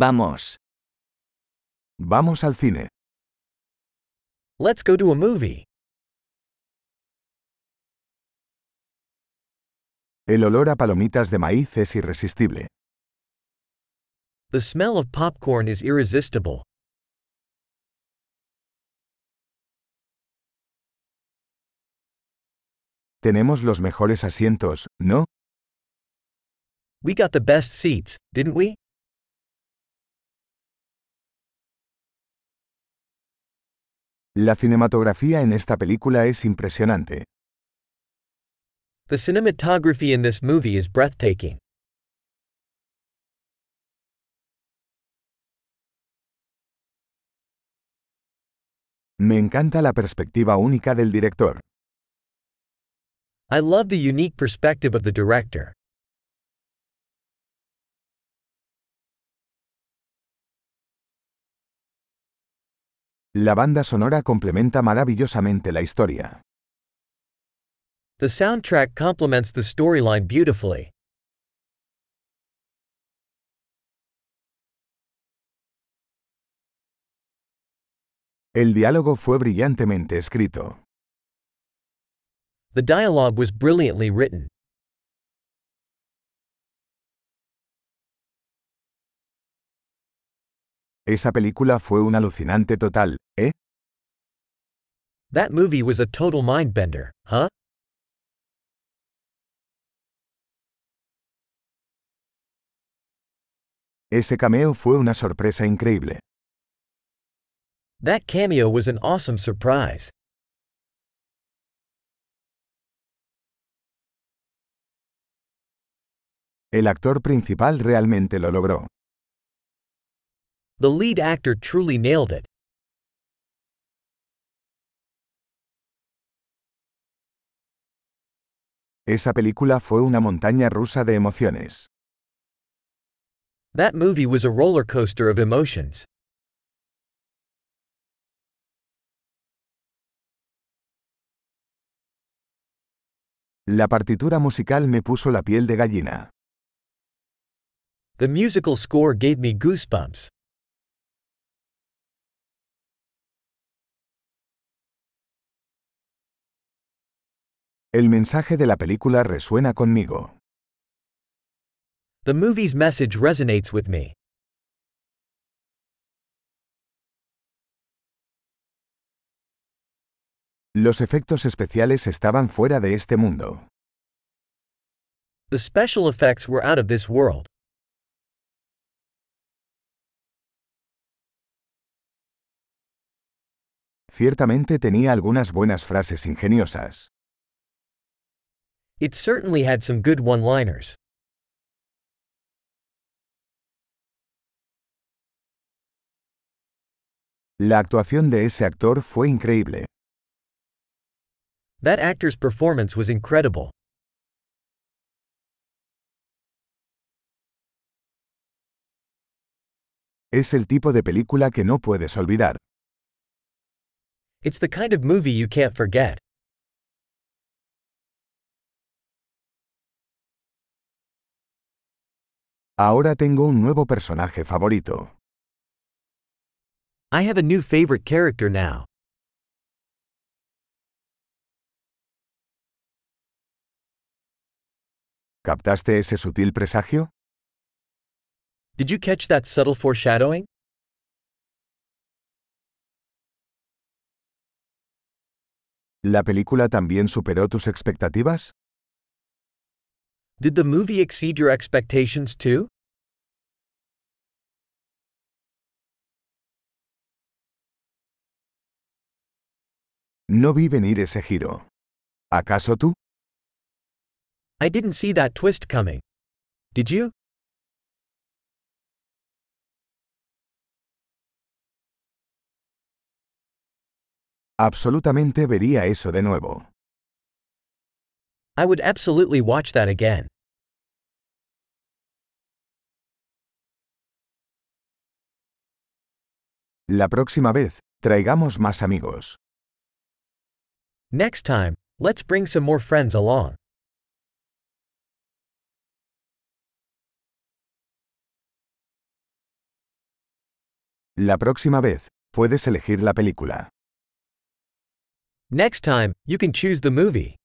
Vamos. Vamos al cine. Let's go to a movie. El olor a palomitas de maíz es irresistible. The smell of popcorn is irresistible. Tenemos los mejores asientos, ¿no? We got the best seats, didn't we? La cinematografía en esta película es impresionante. The cinematography in this movie is breathtaking. Me encanta la perspectiva única del director. I love the unique perspective of the director. La banda sonora complementa maravillosamente la historia. The soundtrack complements the storyline beautifully. El diálogo fue brillantemente escrito. The dialogue was brilliantly written. Esa película fue un alucinante total, ¿eh? That movie was a total mindbender, huh? Ese cameo fue una sorpresa increíble. That cameo was an awesome surprise. El actor principal realmente lo logró. The lead actor truly nailed it. Esa película fue una montaña rusa de emociones. That movie was a roller coaster of emotions. La partitura musical me puso la piel de gallina. The musical score gave me goosebumps. El mensaje de la película resuena conmigo. The movie's message resonates with me. Los efectos especiales estaban fuera de este mundo. The special effects were out of this world. Ciertamente tenía algunas buenas frases ingeniosas. It certainly had some good one liners. La actuación de ese actor fue increíble. That actor's performance was incredible. Es el tipo de película que no puedes olvidar. It's the kind of movie you can't forget. Ahora tengo un nuevo personaje favorito. I have a new favorite character now. ¿Captaste ese sutil presagio? Did you catch that subtle foreshadowing? ¿La película también superó tus expectativas? Did the movie exceed your expectations too? No vi venir ese giro. ¿Acaso tú? I didn't see that twist coming. Did you? Absolutamente vería eso de nuevo. I would absolutely watch that again. La próxima vez, traigamos más amigos. Next time, let's bring some more friends along. La próxima vez, puedes elegir la película. Next time, you can choose the movie.